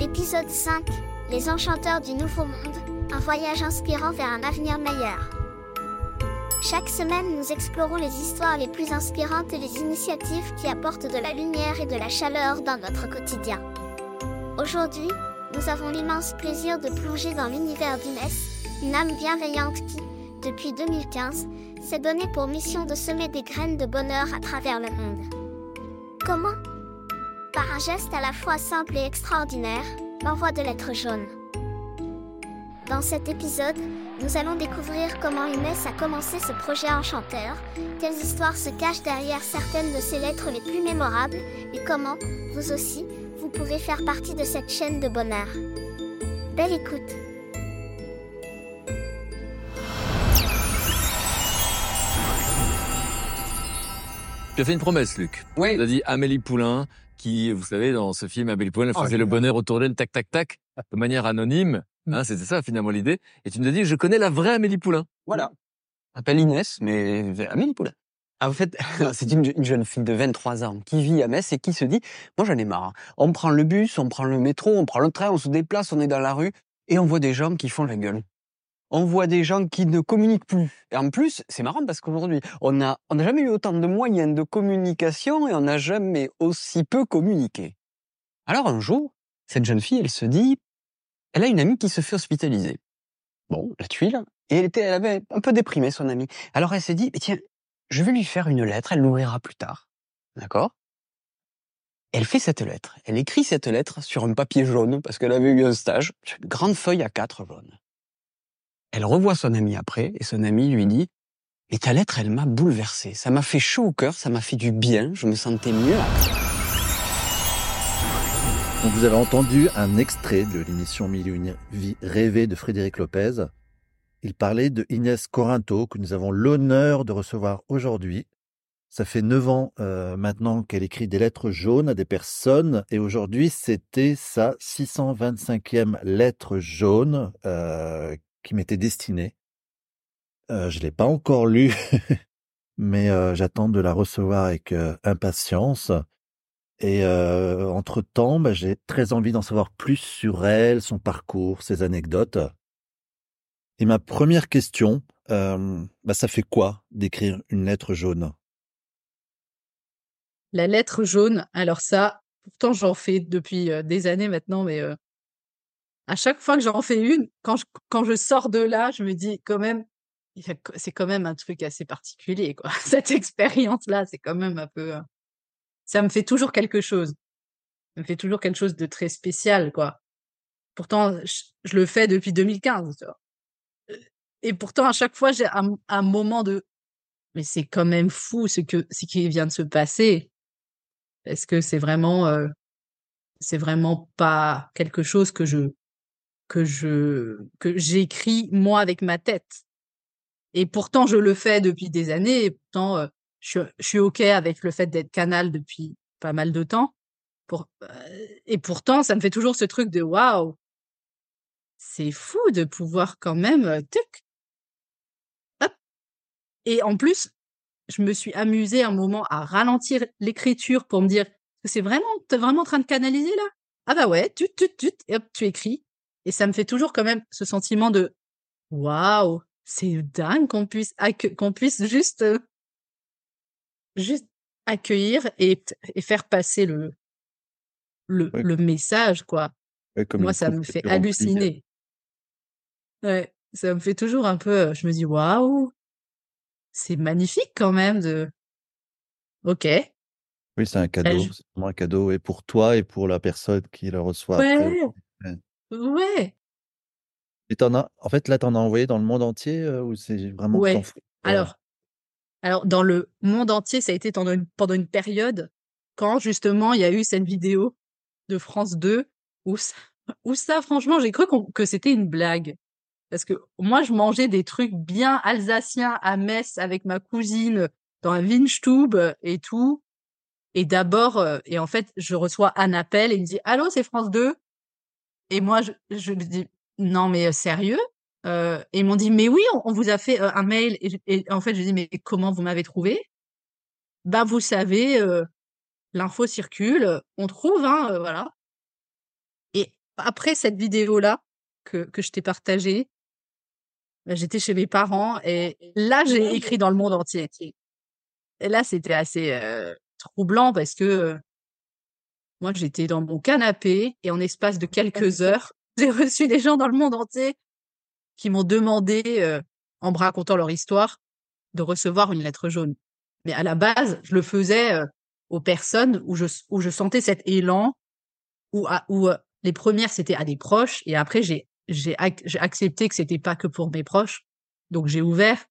Épisode 5 Les enchanteurs du Nouveau Monde, un voyage inspirant vers un avenir meilleur. Chaque semaine, nous explorons les histoires les plus inspirantes et les initiatives qui apportent de la lumière et de la chaleur dans notre quotidien. Aujourd'hui, nous avons l'immense plaisir de plonger dans l'univers d'Inès, une âme bienveillante qui, depuis 2015, s'est donnée pour mission de semer des graines de bonheur à travers le monde. Comment Par un geste à la fois simple et extraordinaire, l'envoi de lettres jaunes. Dans cet épisode, nous allons découvrir comment Inès a commencé ce projet enchanteur, quelles histoires se cachent derrière certaines de ses lettres les plus mémorables, et comment, vous aussi, vous pouvez faire partie de cette chaîne de bonheur. Belle écoute Tu as fait une promesse, Luc. Oui. Tu as dit Amélie Poulain, qui, vous savez, dans ce film, Amélie Poulain elle Oh, faisait le bonheur autour d'elle, tac, tac, tac, de manière anonyme. Mm. Hein, C'était ça, finalement, l'idée. Et tu nous as dit, je connais la vraie Amélie Poulain. Voilà. Elle s'appelle Inès, mais Amélie Poulain. Ah, en fait, c'est une, une jeune fille de 23 ans qui vit à Metz et qui se dit, moi j'en ai marre. On prend le bus, on prend le métro, on prend le train, on se déplace, on est dans la rue et on voit des gens qui font la gueule. On voit des gens qui ne communiquent plus. En plus, c'est marrant parce qu'aujourd'hui, on a, n'a jamais eu autant de moyens de communication et on n'a jamais aussi peu communiqué. Alors un jour, cette jeune fille, elle se dit, elle a une amie qui se fait hospitaliser. Bon, la tuile. Et elle était, avait un peu déprimé son amie. Alors elle s'est dit, tiens, je vais lui faire une lettre, elle l'ouvrira plus tard. D'accord? Elle fait cette lettre. Elle écrit cette lettre sur un papier jaune parce qu'elle avait eu un stage, une grande feuille à quatre jaune. Elle revoit son ami après et son ami lui dit, mais ta lettre, elle m'a bouleversé. Ça m'a fait chaud au cœur, ça m'a fait du bien, je me sentais mieux après. Vous avez entendu un extrait de l'émission Mille une vie rêvée de Frédéric Lopez. Il parlait de Inès Corinto que nous avons l'honneur de recevoir aujourd'hui. Ça fait neuf ans euh, maintenant qu'elle écrit des lettres jaunes à des personnes et aujourd'hui c'était sa 625e lettre jaune euh, qui m'était destinée. Euh, je l'ai pas encore lue, mais euh, j'attends de la recevoir avec euh, impatience. Et euh, entre-temps, bah, j'ai très envie d'en savoir plus sur elle, son parcours, ses anecdotes. Et ma première question, bah, ça fait quoi d'écrire une lettre jaune? La lettre jaune, alors ça, pourtant j'en fais depuis des années maintenant, mais à chaque fois que j'en fais une, quand je, quand je sors de là, je me dis quand même, c'est quand même un truc assez particulier, quoi. Cette expérience-là, c'est quand même un peu, euh, ça me fait toujours quelque chose. Ça me fait toujours quelque chose de très spécial, quoi. Pourtant, je, le fais depuis 2015, tu vois. Euh, Et pourtant, à chaque fois, j'ai un, un moment de, mais c'est quand même fou ce que, ce qui vient de se passer. Est-ce que c'est vraiment, euh, c'est vraiment pas quelque chose que je, que je, que j'écris moi avec ma tête. Et pourtant, je le fais depuis des années. Et pourtant, euh, je, suis- je suis OK avec le fait d'être canal depuis pas mal de temps. Pour, euh, et pourtant, ça me fait toujours ce truc de waouh, c'est fou de pouvoir quand même, euh, tuc, hop. Et en plus, je me suis amusée un moment à ralentir l'écriture pour me dire, c'est vraiment, t'es vraiment en train de canaliser là? Ah bah ouais, tut, tut, tut, et hop, tu écris. Et ça me fait toujours quand même ce sentiment de waouh, c'est dingue qu'on puisse qu'on puisse juste euh, juste accueillir et, et faire passer le le, Ouais. le message quoi. Ouais, comme Moi ça me fait remplit. halluciner. Ouais, ça me fait toujours un peu euh, je me dis waouh, c'est magnifique quand même de OK. Oui, c'est un cadeau, je- c'est vraiment un cadeau et pour toi et pour la personne qui le reçoit. Ouais. Ouais. Et t'en as, en fait, là, t'en as envoyé dans le monde entier euh, ou c'est vraiment Ouais. Alors, alors, dans le monde entier, ça a été pendant une, pendant une période quand justement il y a eu cette vidéo de France 2 où ça, où ça franchement, j'ai cru que c'était une blague. Parce que moi, je mangeais des trucs bien alsaciens à Metz avec ma cousine dans un Windstube et tout. Et d'abord, et en fait, je reçois un appel et il me dit Allô, c'est France 2 Et moi, je, je lui dis Non, mais sérieux? Et ils m'ont dit Mais oui, on, vous a fait un mail. Et, en fait, je dis Mais comment vous m'avez trouvé? Bah, vous savez, l'info circule, on trouve, hein, voilà. Et après cette vidéo-là que que je t'ai partagée bah, j'étais chez mes parents et là, j'ai écrit dans le monde entier. Et là, c'était assez, troublant parce que, moi, j'étais dans mon canapé et en espace de quelques heures, j'ai reçu des gens dans le monde entier qui m'ont demandé, heu, en me racontant leur histoire, de recevoir une lettre jaune. Mais à la base, je le faisais, heu, aux personnes où je où je sentais cet élan, où à où, heu, les premières c'était à des proches et après j'ai j'ai ac j'ai accepté que c'était pas que pour mes proches, donc j'ai ouvert.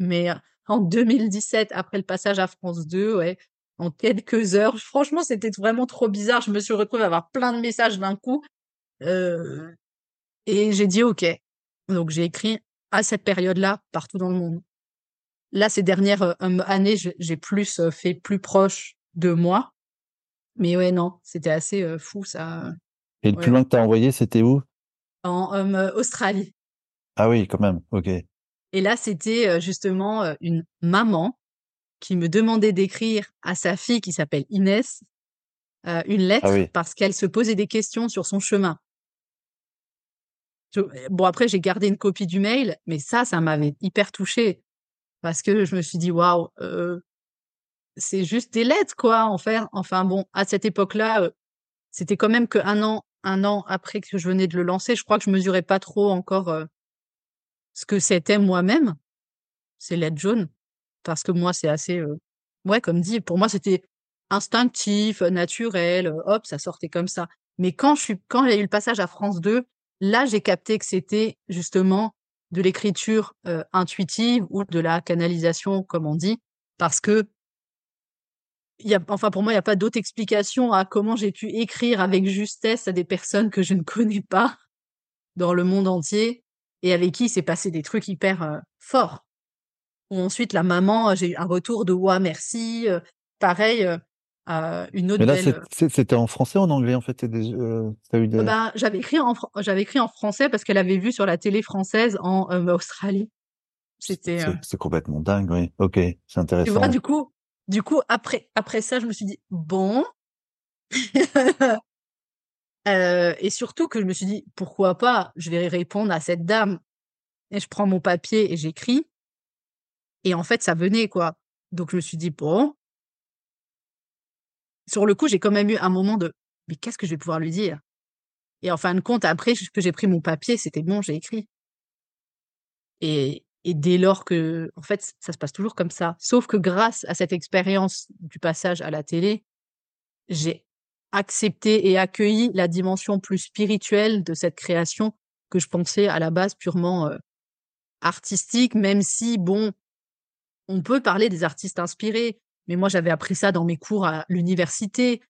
Mais, en 2017, après le passage à France 2, ouais, en quelques heures, franchement, c'était vraiment trop bizarre. Je me suis retrouvée à avoir plein de messages d'un coup, heu et j'ai dit: «OK». Donc j'ai écrit à cette période-là, partout dans le monde. Là, ces dernières, heu, hem, années, j'ai plus, heu, fait plus proche de moi. Mais ouais, non, c'était assez, fou ça, Et le plus loin que tu as envoyé, c'était où? En, hem, Australie. Ah oui, quand même, OK. Et là, c'était, justement, une maman qui me demandait d'écrire à sa fille qui s'appelle Inès, heu, une Ah lettre oui. parce qu'elle se posait des questions sur son chemin. Je bon après j'ai gardé une copie du mail, mais ça, ça m'avait hyper touchée parce que je me suis dit: «Waouh, heu, c'est juste des lettres quoi, en faire». Enfin bon, à cette époque-là, c'était quand même qu'1 an 1 an après que je venais de le lancer. Je crois que je mesurais pas trop encore, ce que c'était moi-même, ces lettres jaunes. Parce que moi, c'est assez, heu, ouais, comme dit, pour moi, c'était instinctif, naturel, hop, ça sortait comme ça. Mais quand je suis quand a eu le passage à France 2, là, j'ai capté que c'était justement de l'écriture, intuitive ou de la canalisation, comme on dit. Parce que y a enfin, pour moi, il y a pas d'autre explication à comment j'ai pu écrire avec justesse à des personnes que je ne connais pas dans le monde entier et avec qui s'est passé des trucs hyper, forts. Ou ensuite la maman, j'ai eu un retour de: «Ouah merci», pareil, heu, une autre Mais là, c'était en français ou en anglais, en fait? Tu des ben, j'avais écrit en j'avais écrit en français parce qu'elle avait vu sur la télé française en, Australie. C'était, c'est complètement dingue, oui. OK, c'est Tu vois? intéressant. Du coup du coup, après après ça, je me suis dit: «Bon» heu et surtout que je me suis dit: «Pourquoi pas? Je vais répondre à cette dame» et je prends mon papier et j'écris et en fait, ça venait, quoi. Donc je me suis dit: «Bon» sur le coup, j'ai quand même eu un moment de: «Mais qu'est-ce que je vais pouvoir lui dire?» et en fin de compte, après que j'ai pris mon papier, c'était bon, j'ai écrit. Et et dès lors que en fait, ça se passe toujours comme ça. Sauf que grâce à cette expérience du passage à la télé, j'ai accepté et accueilli la dimension plus spirituelle de cette création que je pensais à la base purement, heu, artistique. Même si bon, on peut parler des artistes inspirés, mais moi j'avais appris ça dans mes cours à l'université.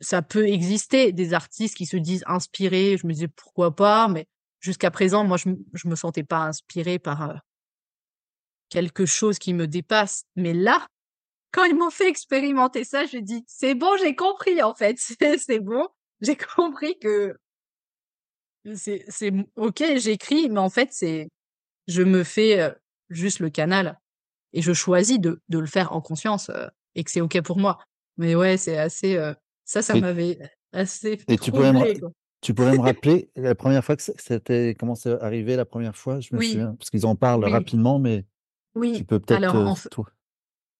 Ça peut exister des artistes qui se disent inspirés, je me disais: «Pourquoi pas?» mais jusqu'à présent, moi je je me sentais pas inspirée par, heu quelque chose qui me dépasse. Mais là, quand ils m'ont fait expérimenter ça, j'ai dit: «C'est bon, j'ai compris en fait, c'est bon, j'ai compris que» «c'est OK, j'écris, mais en fait, c'est je me fais, heu, juste le canal et je choisis de de le faire en conscience, et que c'est OK pour moi». Mais ouais, c'est assez, ça, ça m'avait assez et tu pourrais me tu pourrais me rappeler la 1re fois que t'est comment c'est arrivé la 1re fois? Je me Oui. souviens parce qu'ils en parlent Oui. rapidement, mais tu Oui, peux peut-être, alors en toi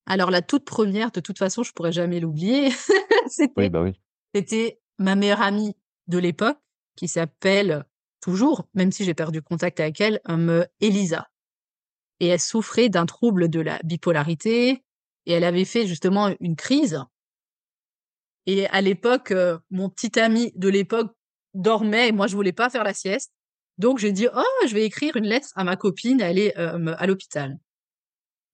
alors la toute 1re, de toute façon, je pourrais jamais l'oublier. Oui, C'était bah, oui. c'était ma meilleure amie de l'époque qui s'appelle toujours, même si j'ai perdu contact avec elle, hem, Elisa et elle souffrait d'un trouble de la bipolarité et elle avait fait justement une crise et à l'époque, heu, mon petit ami de l'époque dormait et moi je voulais pas faire la sieste. Donc j'ai dit: «Oh, je vais écrire une lettre à ma copine, elle est, hem, à l'hôpital»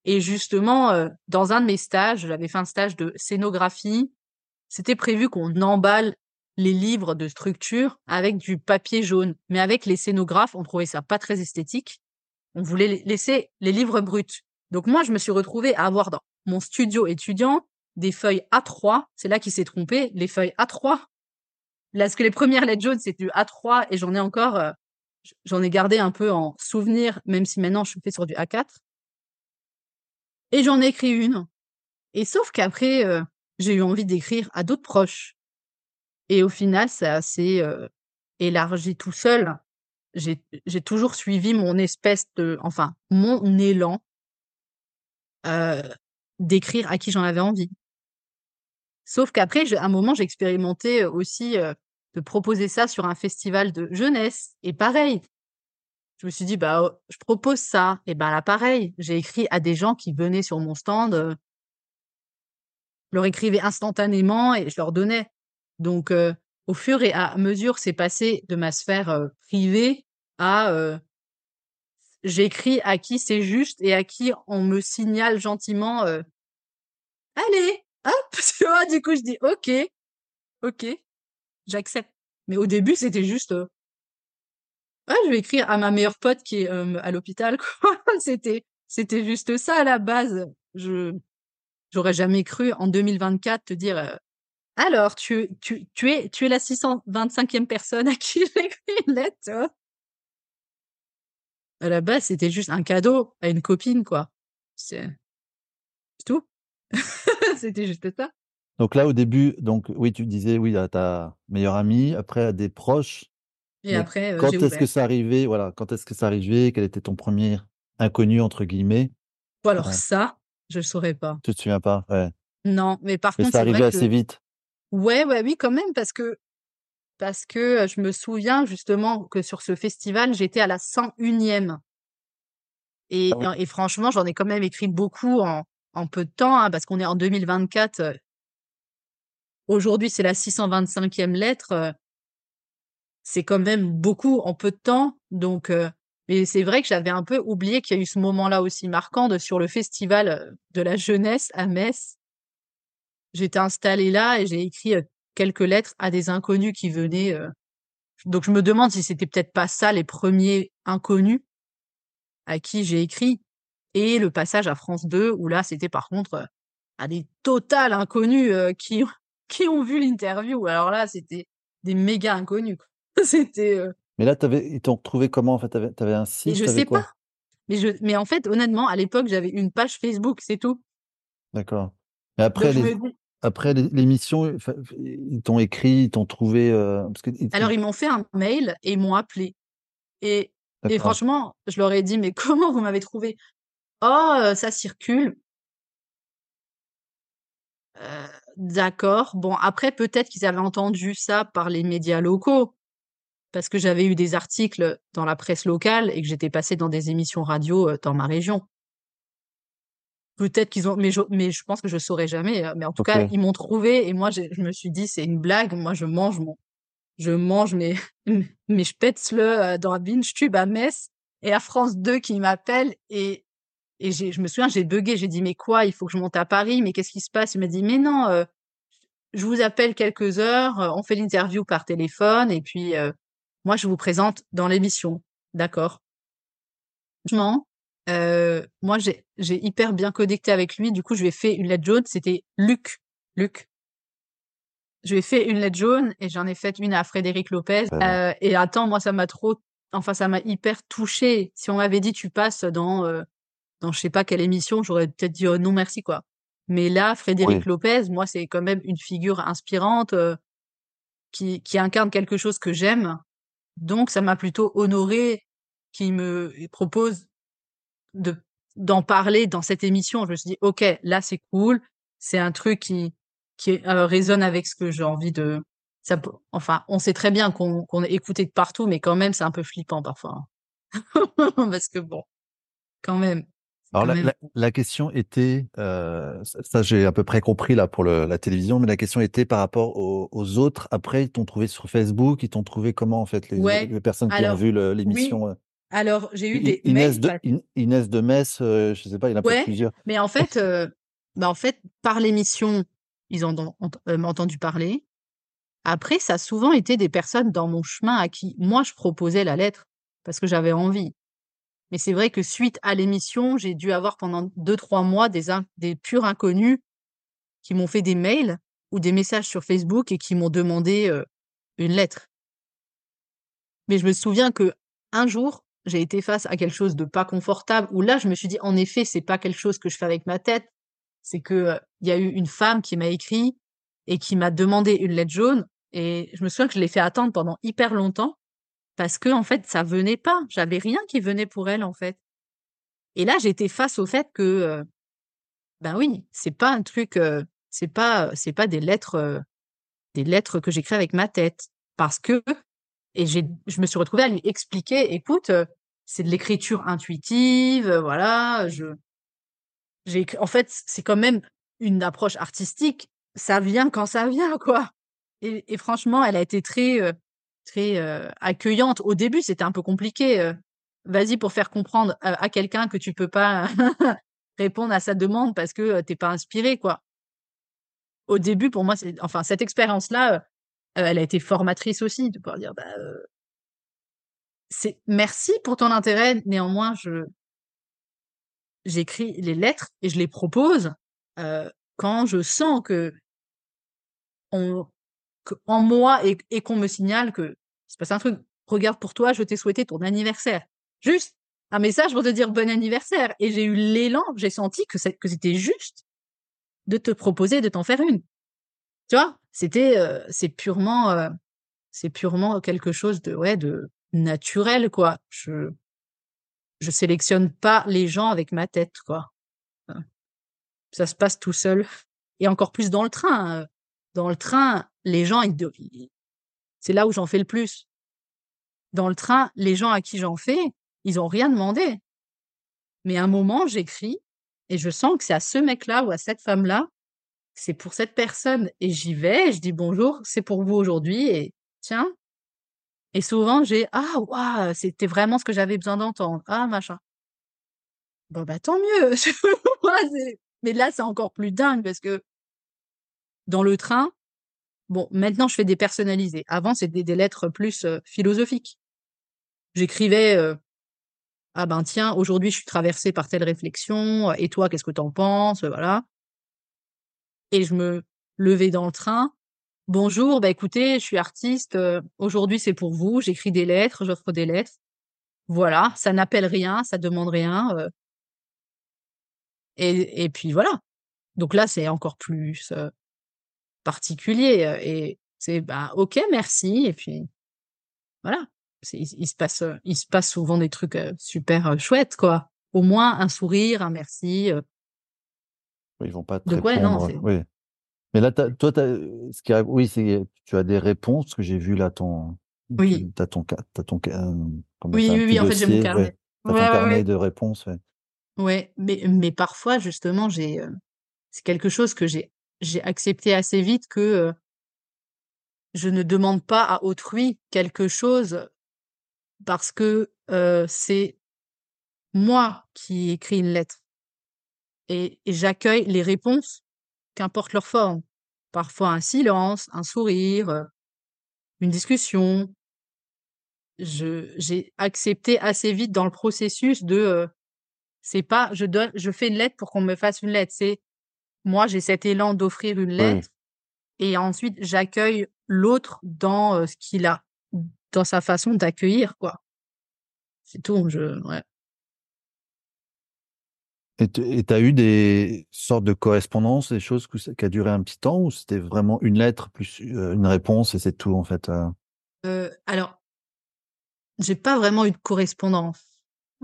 et justement, heu, dans un de mes stages, j'avais fait un stage de scénographie. C'était prévu qu'on emballe les livres de structure avec du papier jaune. Mais avec les scénographes, on trouvait ça pas très esthétique. On voulait lai laisser les livres bruts. Donc moi, je me suis retrouvée à avoir dans mon studio étudiant des feuilles A3. C'est là qu'il s'est trompé, les feuilles A3. Parce que les 1res lettres jaunes, c'est du A3 et j'en ai encore, heu, j j'en ai gardé un peu en souvenir, même si maintenant je fais sur du A4 et j'en ai écrit une et sauf qu'après, heu, j'ai eu envie d'écrire à d'autres proches et au final, ça s'est, heu, élargi tout seul, j'ai toujours suivi mon espèce de enfin, mon élan d'écrire à qui j'en avais envie. Sauf qu'après, à un moment, j'ai expérimenté, aussi, de proposer ça sur un festival de jeunesse et pareil, je me suis dit: «Bah, oh, je propose ça» et ben là, pareil, j'ai écrit à des gens qui venaient sur mon stand, leur écrivais instantanément et je leur donnais. Donc au fur et à mesure, c'est passé de ma sphère, privée à, j'écris à qui c'est juste et à qui on me signale gentiment, «Allez, hop!» tu vois? Du coup, je dis: «OK, OK, j'accepte». Mais au début, c'était juste, «Ouais, je vais écrire à ma meilleure pote qui est, à l'hôpital». C'était c'était juste ça à la base. Je j'aurais jamais cru en 2024 te dire, «Alors tu tu tu es tu es la 625e personne à qui j'écris une lettre»? À la base, c'était juste un cadeau à une copine, quoi. C'est tout. C'était juste ça. Donc là, au début, donc oui, tu disais oui à ta meilleure amie, après à des proches. Et Mais après, heu, quand est-ce que c'est arrivé voilà, quand est-ce que c'est arrivé? Quel était ton premier «inconnu» entre guillemets? Ou alors ça, je saurais pas. tu te souviens pas? Ouais. Non, mais par Mais contre, vrai arrivé que assez vite? ouais, ouais, oui, quand même, parce que parce que, je me souviens justement que sur ce festival, j'étais à la 101e. Ah Et oui. en et franchement, j'en ai quand même écrit beaucoup en en peu de temps, hein, parce qu'on est en 2024, heu aujourd'hui, c'est la 625e lettre, c'est quand même beaucoup en peu de temps, donc mais c'est vrai que j'avais un peu oublié qu'il y a eu ce moment-là aussi marquant de sur le festival, de la jeunesse à Metz. J'étais installée là et j'ai écrit, quelques lettres à des inconnus qui venaient, heu donc je me demande si c'était peut-être pas ça les premiers inconnus à qui j'ai écrit et le passage à France 2 où là, c'était par contre, heu, à des totales inconnus, heu, qui ont qui ont vu l'interview. Alors là, c'était des méga inconnus. C'était, Mais là, avais ils t'ont retrouvé comment en fait? Tu avais un mais site? je sais pas, mais je mais en fait, honnêtement, à l'époque, j'avais une page Facebook, c'est tout. D'accord. Mais après les me après l'é l'émission, enfin, ils t'ont écrit, ils t'ont trouvé, heu, parce que ils alors ils m'ont fait un mail et ils m'ont appelé et franchement, je leur ai dit: «Mais comment vous m'avez trouvé? «Oh, heu, ça circule». D'accord. Bon, après peut-être qu'ils avaient entendu ça par les médias locaux, parce que j'avais eu des articles dans la presse locale et que j'étais passée dans des émissions radio, dans ma région. Peut-être qu'ils ont mais je mais je pense que je saurais jamais, heu, mais en tout cas, ils m'ont trouvée et moi j'ai je me suis dit: «C'est une blague». Moi, je mange mon je mange mes mes spätzle, heu, dans un Windstube à Metz et à France 2 qui m'appelle et et j'ai je me souviens, j'ai buggé, j'ai dit: «Mais quoi? Il faut que je monte à Paris, mais qu'est-ce qui se passe?» il m'a dit: «Mais non, heu, je vous appelle quelques heures, heu, on fait l'interview par téléphone et puis, heu, moi je vous présente dans l'émission». D'accord. Heu, moi j'ai hyper bien connecté avec lui, du coup je lui ai fait une lettre jaune, c'était Luc, Luc. Je lui ai fait une lettre jaune et j'en ai fait une à Frédéric Lopez, heu et attends, moi ça m'a trop enfin ça m'a hyper touchée. Si on m'avait dit: «Tu passes dans, heu, dans je sais pas quelle émission», j'aurais peut-être dit: «Oh non merci» quoi. Mais là, Frédéric oui. Lopez, moi c'est quand même une figure inspirante, heu, qui qui incarne quelque chose que j'aime, donc ça m'a plutôt honorée qu'il me propose de d'en parler dans cette émission. Je me suis dit: «OK, là c'est cool, c'est un truc qui qui, heu, résonne avec ce que j'ai envie de» ça peut enfin, on sait très bien qu'on qu'on est écouté de partout, mais quand même c'est un peu flippant parfois, hein. Parce que bon, quand même, Alors quand la même la la question était, heu, ça ça j'ai à peu près compris là pour le la télévision, mais la question était par rapport aux aux autres. Après, ils t'ont trouvé sur Facebook, ils t'ont trouvé comment en fait les ouais, les personnes qui ont vu oui, l'émission, heu? Alors j'ai eu des Inès mails de Inès de Metz, heu, je sais pas, il y en a ouais, plusieurs. mais en fait, heu, bah, en fait, par l'émission, ils ont heu, entendu parler. Après, ça a souvent été des personnes dans mon chemin à qui moi je proposais la lettre, parce que j'avais envie. Mais c'est vrai que suite à l'émission, j'ai dû avoir pendant deux trois mois des des purs inconnus qui m'ont fait des mails ou des messages sur Facebook et qui m'ont demandé, une lettre. Mais je me souviens qu'un jour, j'ai été face à quelque chose de pas confortable où là, je me suis dit: «En effet, c'est pas quelque chose que je fais avec ma tête». C'est que, heu, il y a eu une femme qui m'a écrit et qui m'a demandé une lettre jaune Et je me souviens que je l'ai fait attendre pendant hyper longtemps parce que en fait, ça venait pas. J'avais rien qui venait pour elle, en fait. Et là, j'étais face au fait que, euh, ben oui, c'est pas un truc, euh, c'est pas, c'est pas des lettres, euh, des lettres que j'écris avec ma tête, parce que et je me suis retrouvée à lui expliquer, écoute, c'est de l'écriture intuitive, voilà, je, j'ai, en fait, c'est quand même une approche artistique. Ça vient quand ça vient, quoi. Et, franchement, elle a été très, très accueillante. Au début, c'était un peu compliqué. Vas-y pour faire comprendre à, quelqu'un que tu peux pas répondre à sa demande parce que t'es pas inspiré, quoi. Au début, pour moi, c'est, enfin, cette expérience-là, elle a été formatrice aussi de pouvoir dire, bah, c'est merci pour ton intérêt. Néanmoins, je j'écris les lettres et je les propose quand je sens que on en moi et, qu'on me signale que c'est passe un truc. Regarde pour toi, je t'ai souhaité ton anniversaire. Juste un message pour te dire bon anniversaire. Et j'ai eu l'élan, j'ai senti que c'était juste de te proposer de t'en faire une. Tu vois, c'était, euh, c'est purement, euh, c'est purement quelque chose de, ouais, de naturel, quoi. Je, je sélectionne pas les gens avec ma tête, quoi. Ça se passe tout seul. Et encore plus dans le train. Euh, dans le train, les gens, ils, c'est là où j'en fais le plus. Dans le train, les gens à qui j'en fais, ils ont rien demandé. Mais à un moment, j'écris et je sens que c'est à ce mec-là ou à cette femme-là, c'est pour cette personne. Et j'y vais, et je dis bonjour, c'est pour vous aujourd'hui et tiens. Et souvent, j'ai ah, waouh, c'était vraiment ce que j'avais besoin d'entendre. Ah, machin. Bon, bah tant mieux. Mais là, c'est encore plus dingue parce que dans le train, bon, maintenant je fais des personnalisés. Avant, c'était des lettres plus philosophiques. J'écrivais ah ben tiens, aujourd'hui je suis traversée par telle réflexion, et toi qu'est-ce que t'en penses, voilà. Et je me levais dans le train. Bonjour, bah écoutez, je suis artiste. Euh, aujourd'hui c'est pour vous. J'écris des lettres, j'offre des lettres. Voilà, ça n'appelle rien, ça demande rien. et, et puis voilà. Donc là, c'est encore plus particulier et c'est bah ok merci et puis voilà il, se passe il se passe souvent des trucs super chouettes quoi au moins un sourire un merci oui, ils vont pas te répondre oui mais là toi ce qui oui tu as des réponses que j'ai vu là ton oui t'as ton t'as ton oui oui, oui en fait j'ai mon carnet ton carnet de réponses ouais. ouais mais mais parfois justement j'ai c'est quelque chose que j'ai j'ai accepté assez vite que je ne demande pas à autrui quelque chose parce que c'est moi qui écris une lettre. Et, j'accueille les réponses, qu'importe leur forme. Parfois un silence, un sourire, une discussion. j'ai accepté assez vite dans le processus de c'est pas je donne je fais une lettre pour qu'on me fasse une lettre c'est moi, j'ai cet élan d'offrir une lettre et ensuite j'accueille l'autre dans ce qu'il a, dans sa façon d'accueillir, quoi. C'est tout. Je, ouais. Et tu as eu des sortes de correspondances, des choses qui a duré un petit temps ou c'était vraiment une lettre plus une réponse et c'est tout en fait euh, Alors, j'ai pas vraiment eu de correspondance.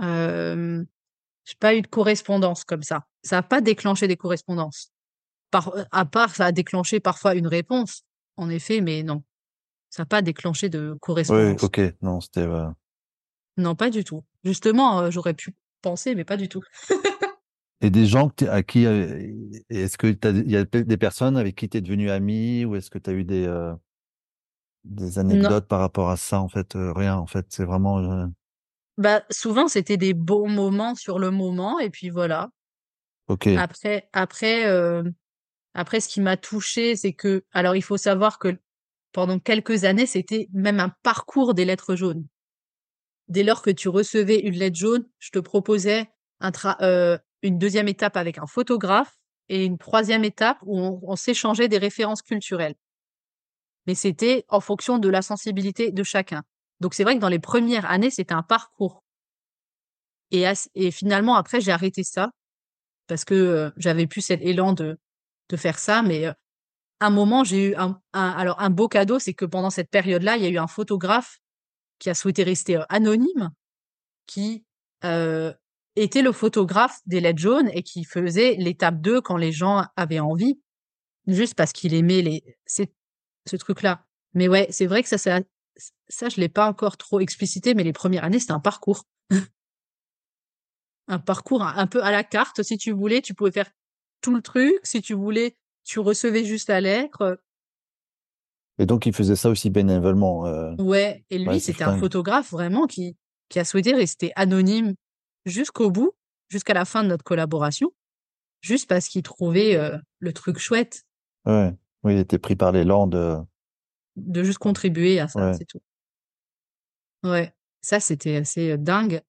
Euh, j'ai pas eu de correspondance comme ça. Ça n'a pas déclenché des correspondances. Par, à part, ça a déclenché parfois une réponse, en effet, mais non. Ça n'a pas déclenché de correspondance. Oui, ok, non, c'était. Non, pas du tout. Justement, euh, j'aurais pu penser, mais pas du tout. Et des gens à qui. Euh, est-ce qu'il y a des personnes avec qui tu es devenu ami ou est-ce que tu as eu des, euh, des anecdotes par rapport à ça En fait, rien, en fait, c'est vraiment. Bah, souvent, c'était des bons moments sur le moment, et puis voilà. Ok. Après, après, euh, après, ce qui m'a touché, c'est que, alors, il faut savoir que pendant quelques années, c'était même un parcours des lettres jaunes. Dès lors que tu recevais une lettre jaune, je te proposais un euh, une deuxième étape avec un photographe et une troisième étape où on, s'échangeait des références culturelles. Mais c'était en fonction de la sensibilité de chacun. Donc c'est vrai que dans les premières années, c'était un parcours. Et, et finalement, après, j'ai arrêté ça parce que j'avais plus cet élan de, de faire ça. Mais un moment, j'ai eu un, un- alors un beau cadeau, c'est que pendant cette période-là, il y a eu un photographe qui a souhaité rester euh, anonyme, qui euh, était le photographe des lettres jaunes et qui faisait l'étape 2 quand les gens avaient envie, juste parce qu'il aimait les, ce truc-là. Mais ouais, c'est vrai que ça, ça, ça, je l'ai pas encore trop explicité, mais les premières années, c'était un parcours. un parcours un, peu à la carte. Si tu voulais, tu pouvais faire tout le truc. Si tu voulais, tu recevais juste la lettre. Et donc, il faisait ça aussi bénévolement. euh, Ouais, et lui, Ouais, c'était un photographe vraiment qui, qui a souhaité rester anonyme jusqu'au bout, jusqu'à la fin de notre collaboration, juste parce qu'il trouvait euh, le truc chouette Ouais. Oui, il était pris par l'élan de. de juste contribuer à ça, Ouais. c'est tout. Ouais, ça, c'était assez euh, dingue.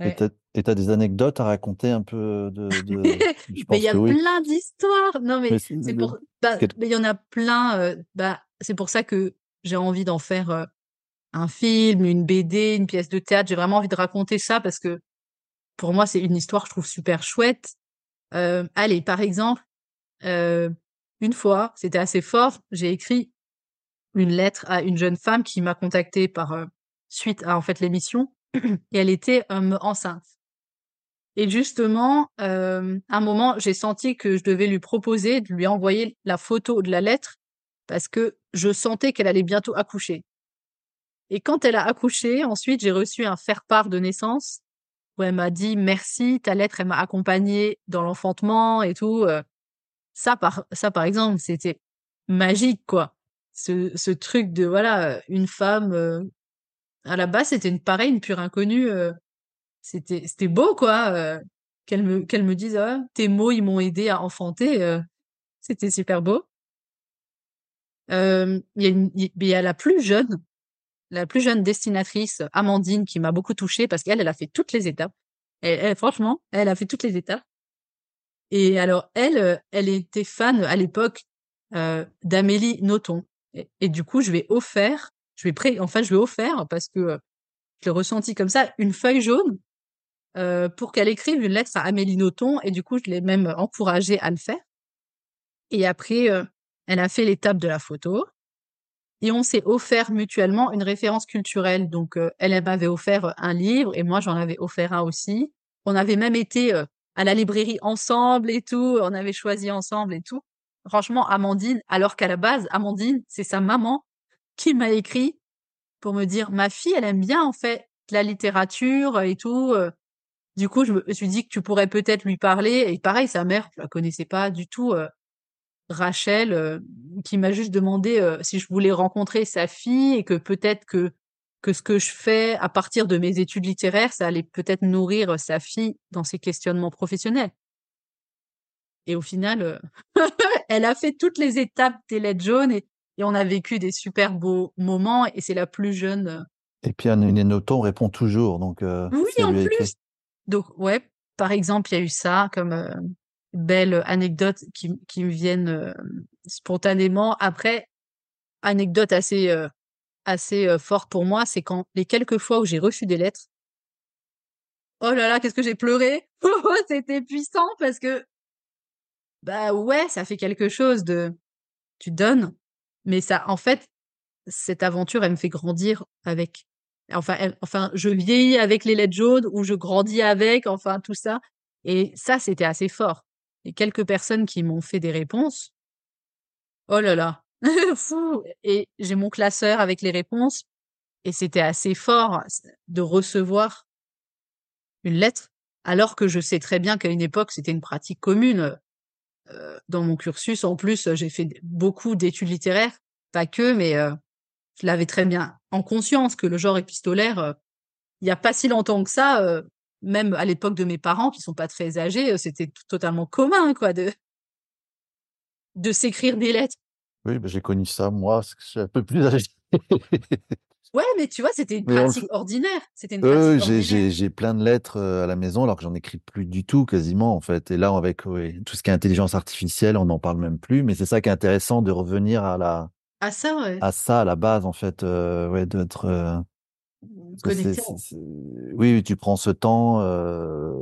Et Ouais. et t'as des anecdotes à raconter un peu de. de... Je Mais il y a oui. plein d'histoires. Non, mais Mais c'est- pour, bah, mais il y en a plein. euh, bah, c'est pour ça que j'ai envie d'en faire euh, un film, une BD, une pièce de théâtre. J'ai vraiment envie de raconter ça parce que pour moi, c'est une histoire que je trouve super chouette. Euh, allez, par exemple, euh, une fois, c'était assez fort, j'ai écrit une lettre à une jeune femme qui m'a contactée par euh, suite à en fait l'émission et elle était euh, enceinte. Et justement, euh, à un moment, j'ai senti que je devais lui proposer de lui envoyer la photo de la lettre parce que je sentais qu'elle allait bientôt accoucher. Et quand elle a accouché, ensuite, j'ai reçu un faire-part de naissance où elle m'a dit merci, ta lettre, elle m'a accompagnée dans l'enfantement et tout. euh. Ça, par, ça, par exemple, c'était magique, quoi. Ce, ce truc de, voilà, une femme, euh, à la base, c'était une pareille, une pure inconnue. euh, c'était, c'était beau, quoi. euh, qu'elle me, qu'elle me dise, Ah, tes mots, ils m'ont aidé à enfanter. euh, c'était super beau. Euh, Il y, il y a la plus jeune, la plus jeune destinatrice, Amandine, qui m'a beaucoup touchée parce qu'elle, elle a fait toutes les étapes. Elle, franchement, elle a fait toutes les étapes. Et alors, elle, euh, elle était fan à l'époque euh, d'Amélie Nothomb. Et, du coup, je ai offert, je ai pré, enfin, je ai offert parce que euh, je l'ai ressenti comme ça, une feuille jaune euh, pour qu'elle écrive une lettre à Amélie Nothomb. Et du coup, je l'ai même encouragée à le faire. Et après, euh, elle a fait l'étape de la photo. Et on s'est offert mutuellement une référence culturelle. Donc, euh, elle, m'avait offert un livre et moi, j'en avais offert un aussi. On avait même été euh, à la librairie ensemble et tout. On avait choisi ensemble et tout. Franchement, Amandine, alors qu'à la base, Amandine, c'est sa maman qui m'a écrit pour me dire, ma fille, elle aime bien, en fait, la littérature et tout. euh. Du coup, je me suis dit que tu pourrais peut-être lui parler. Et pareil, sa mère, je la connaissais pas du tout. euh, Rachel, euh, qui m'a juste demandé euh, si je voulais rencontrer sa fille et que peut-être que que ce que je fais à partir de mes études littéraires, ça allait peut-être nourrir sa fille dans ses questionnements professionnels. Et au final, euh, elle a fait toutes les étapes des lettres jaunes et, et on a vécu des super beaux moments et c'est la plus jeune. euh. Et puis, Anne répond toujours. Donc, euh, Oui, en écrit- plus. Donc ouais, par exemple, il y a eu ça comme euh, belle anecdote qui, qui me viennent euh, spontanément. Après, anecdote assez euh, assez euh, forte pour moi, c'est quand les quelques fois où j'ai reçu des lettres. Oh là là, qu'est-ce que j'ai pleuré C'était puissant parce que bah ouais, ça fait quelque chose de tu donnes, mais ça en fait cette aventure, elle me fait grandir avec. Enfin, enfin, je vieillis avec les lettres jaunes ou je grandis avec, enfin tout ça. Et ça, c'était assez fort. Et quelques personnes qui m'ont fait des réponses. Oh là là, fou. Et j'ai mon classeur avec les réponses. Et c'était assez fort de recevoir une lettre, alors que je sais très bien qu'à une époque, c'était une pratique commune. Euh, dans mon cursus, en plus, j'ai fait beaucoup d'études littéraires, pas que, mais euh, je l'avais très bien en conscience que le genre épistolaire, euh, il n'y a pas si longtemps que ça, même à l'époque de mes parents qui sont pas très âgés, euh, c'était totalement commun, quoi, de de s'écrire des lettres. Oui, bah, j'ai connu ça, moi, parce que je suis un peu plus âgé. Ouais, mais tu vois, c'était une Mais pratique ordinaire. C'était une Euh, j'ai, plein de lettres euh, à la maison alors que j'en écris plus du tout quasiment en fait. Et là avec tout ce qui est intelligence artificielle, on n'en parle même plus. Mais c'est ça qui est intéressant de revenir à la Ah ça, ouais. à ça à la base en fait, euh, ouais, d'être. euh, c'est- oui, oui, tu prends ce temps, euh,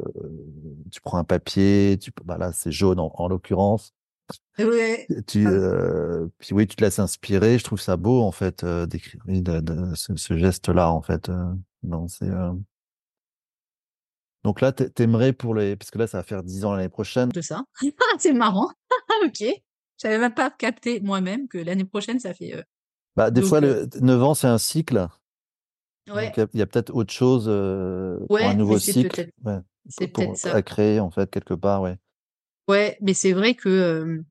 tu prends un papier, tu bah là c'est jaune en, en l'occurrence. Ouais. Tu, Ah. euh, puis oui, tu te laisses inspirer. Je trouve ça beau en fait euh, d'écrire oui, ce, ce geste-là en fait. non, c'est. Donc là, t'a- t'aimerais pour les, parce que là, ça va faire 10 ans l'année prochaine. de ça. c'est marrant. ok. J'avais même pas capté moi-même que l'année prochaine, ça fait. Bah, des Donc, fois, le 9 ans, c'est un cycle. Ouais, Donc, il y a, peut-être autre chose euh, pour un nouveau cycle peut-être- ouais, c'est pour, peut-être ça. à créer en fait quelque part. Ouais. Ouais, mais c'est vrai que euh,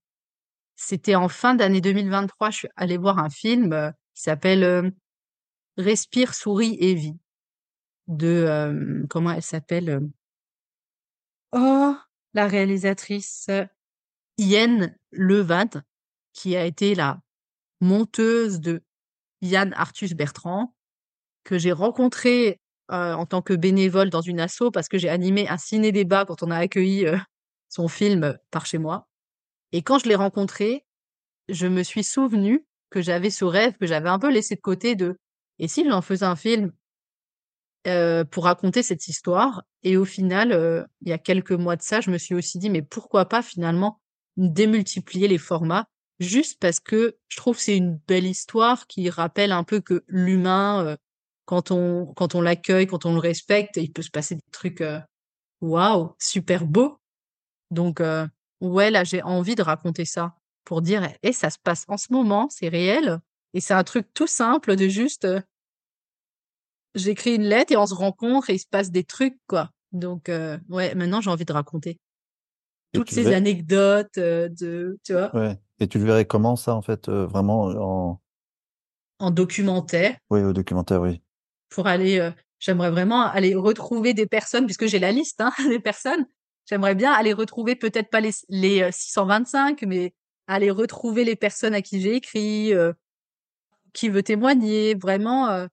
c'était en fin d'année 2023, je suis allée voir un film euh, qui s'appelle Respire, souris et vie de comment elle s'appelle Oh, la réalisatrice Ian Levad, qui a été la monteuse de Yann Arthus Bertrand, que j'ai rencontré euh, en tant que bénévole dans une asso parce que j'ai animé un ciné-débat quand on a accueilli euh, son film euh, par chez moi. Et quand je l'ai rencontré, je me suis souvenu que j'avais ce rêve que j'avais un peu laissé de côté de et si j'en faisais un film pour raconter cette histoire? Et au final il y a quelques mois de ça je me suis aussi dit mais pourquoi pas finalement démultiplier les formats? Juste parce que je trouve c'est une belle histoire qui rappelle un peu que l'humain quand on quand on l'accueille quand on le respecte il peut se passer des trucs euh, waouh super beaux. Donc euh, ouais là j'ai envie de raconter ça pour dire et ça se passe en ce moment c'est réel. Et c'est un truc tout simple de juste euh, j'écris une lettre et on se rencontre et il se passe des trucs quoi. Donc euh, ouais maintenant j'ai envie de raconter toutes ces verrais- anecdotes euh, de tu vois. Ouais. Et tu le verrais comment ça en fait, euh, vraiment en, en documentaire. Oui, au documentaire, oui. Pour aller j'aimerais vraiment aller retrouver des personnes puisque j'ai la liste hein, des personnes. J'aimerais bien aller retrouver peut-être pas les les euh, 625 mais aller retrouver les personnes à qui j'ai écrit qui veut témoigner vraiment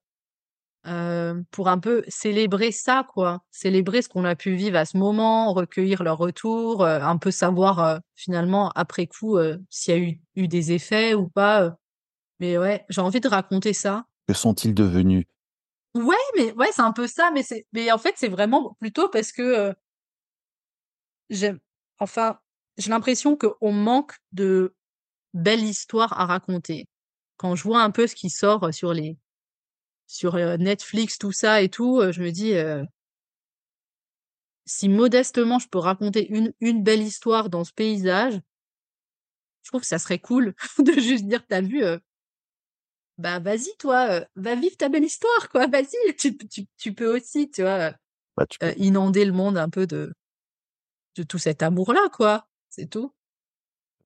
pour un peu célébrer ça quoi. Célébrer ce qu'on a pu vivre à ce moment recueillir leur retour un peu savoir finalement après coup s'il y a eu, eu des effets ou pas mais ouais j'ai envie de raconter ça. Que sont-ils devenus? Ouais, mais ouais, c'est un peu ça, mais c'est mais en fait, c'est vraiment plutôt parce que euh, j'aime enfin, j'ai l'impression qu'on manque de belles histoires à raconter. Quand je vois un peu ce qui sort sur les sur euh, Netflix, tout ça et tout, euh, je me dis euh, si modestement je peux raconter une une belle histoire dans ce paysage, je trouve que ça serait cool de juste dire t'as vu euh, bah vas-y toi, euh, va vivre ta belle histoire quoi, vas-y, tu, tu, tu peux aussi, tu vois. bah, tu euh, inonder le monde un peu de de tout cet amour-là, quoi. C'est tout.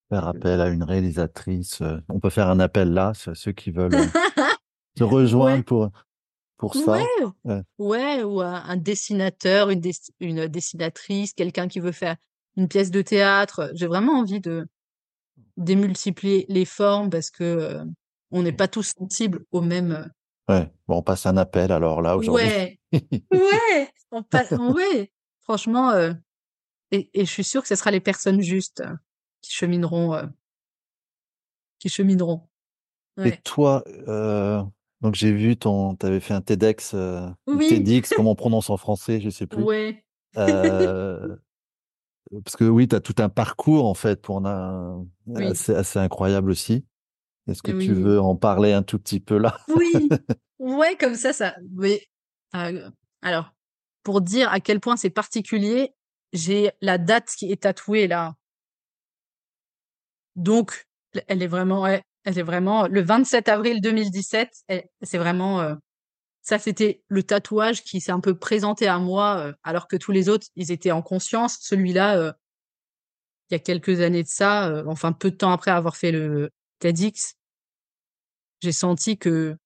faire appel à une réalisatrice. euh, On peut faire un appel là, ceux qui veulent se rejoindre Ouais. pour, pour ça. Ouais. Ouais. Ou un, un dessinateur, une, une dessinatrice, quelqu'un qui veut faire une pièce de théâtre. J'ai vraiment envie de démultiplier les formes parce que on n'est pas tous sensibles au même. Ouais. Bon, on passe un appel alors là aujourd'hui. Ouais, ouais, on passe, ouais. Franchement, euh, et, et je suis sûre que ce sera les personnes justes euh, qui chemineront, euh, qui chemineront. Et toi, euh, donc j'ai vu ton, t'avais fait un TEDx, euh, ou Oui. TEDx, comment on prononce en français, je sais plus. Ouais. Euh, parce que oui, tu as tout un parcours en fait pour un, Oui. assez, assez incroyable aussi. Est-ce que tu veux en parler un tout petit peu là? Oui, ouais, comme ça, ça. Oui. Euh, alors, pour dire à quel point c'est particulier, j'ai la date qui est tatouée là. Donc, elle est vraiment, ouais, elle est vraiment le 27 avril 2017. elle- C'est vraiment, euh, ça, c'était le tatouage qui s'est un peu présenté à moi, euh, alors que tous les autres, ils étaient en conscience. Celui-là, il y a quelques années de ça, enfin peu de temps après avoir fait le TEDx, j'ai senti que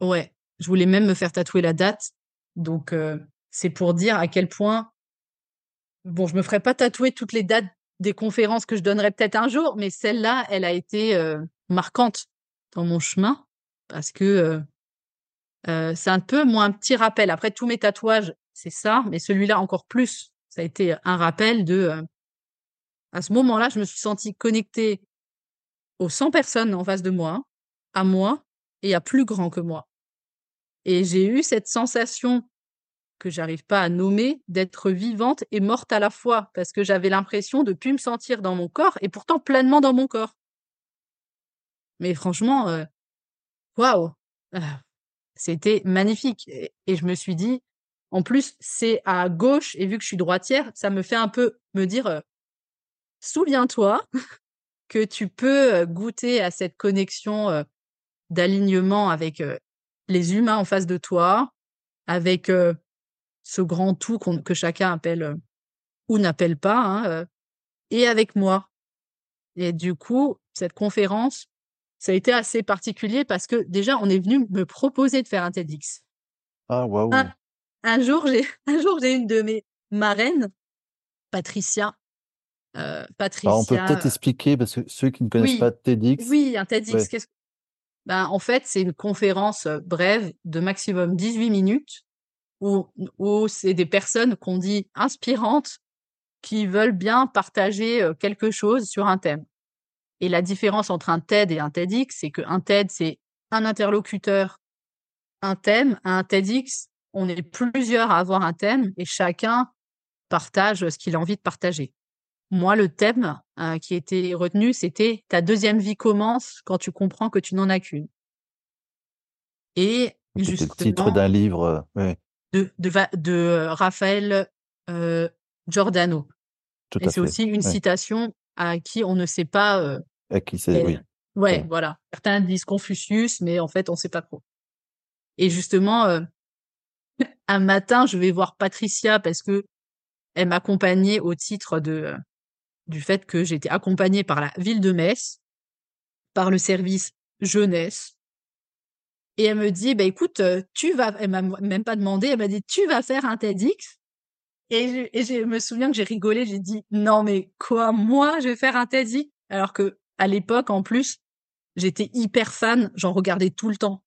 Ouais, je voulais même me faire tatouer la date. Donc, euh, c'est pour dire à quel point, bon, je me ferai pas tatouer toutes les dates des conférences que je donnerai peut-être un jour, mais celle-là, elle a été euh, marquante dans mon chemin parce que euh, euh, c'est un peu moi un petit rappel. Après tous mes tatouages, c'est ça, mais celui-là encore plus. Ça a été un rappel de. euh, à ce moment-là, je me suis sentie connectée aux 100 personnes en face de moi, à moi et à plus grand que moi. Et j'ai eu cette sensation que j'arrive pas à nommer, d'être vivante et morte à la fois, parce que j'avais l'impression de plus me sentir dans mon corps et pourtant pleinement dans mon corps. Mais franchement, euh, waouh, ah, c'était magnifique. Et, je me suis dit, en plus, c'est à gauche, et vu que je suis droitière, ça me fait un peu me dire, euh, souviens-toi que tu peux euh, goûter à cette connexion euh, d'alignement avec euh, les humains en face de toi, avec euh, ce grand tout que chacun appelle euh, ou n'appelle pas, hein, et avec moi. Et du coup, cette conférence, ça a été assez particulier parce que déjà, on est venu me proposer de faire un TEDx. Ah, waouh. Un, un jour, j'ai un jour j'ai une de mes marraines, Patricia. Euh, Patricia. Alors, on peut peut-être expliquer, parce que ceux qui ne connaissent oui, pas TEDx, oui, un TEDx. Ouais. Qu'est-ce que- Ben, en fait, c'est une conférence euh, brève de maximum 18 minutes où, où c'est des personnes qu'on dit inspirantes qui veulent bien partager euh, quelque chose sur un thème. Et la différence entre un TED et un TEDx, c'est qu'un TED, c'est un interlocuteur, un thème. Un TEDx, on est plusieurs à avoir un thème et chacun partage ce qu'il a envie de partager. Moi, le thème euh, qui était retenu, c'était ta deuxième vie commence quand tu comprends que tu n'en as qu'une. Et c'était le titre justement, d'un livre. euh, ouais, de, de, Va- de Raphaël euh, Giordano. tout Et c'est aussi une citation à qui on ne sait pas. euh, À qui c'est, oui. Ouais, voilà. Certains disent Confucius, mais en fait, on ne sait pas trop. Et justement, euh, un matin, je vais voir Patricia parce que elle m'accompagnait au titre de, du fait que j'étais accompagnée par la ville de Metz, par le service jeunesse. Et elle me dit, bah, écoute, euh, tu vas, elle m'a même pas demandé, elle m'a dit, tu vas faire un TEDx. Et je, et je me souviens que j'ai rigolé, j'ai dit, non, mais quoi, moi, je vais faire un TEDx? Alors que, à l'époque, en plus, j'étais hyper fan, j'en regardais tout le temps.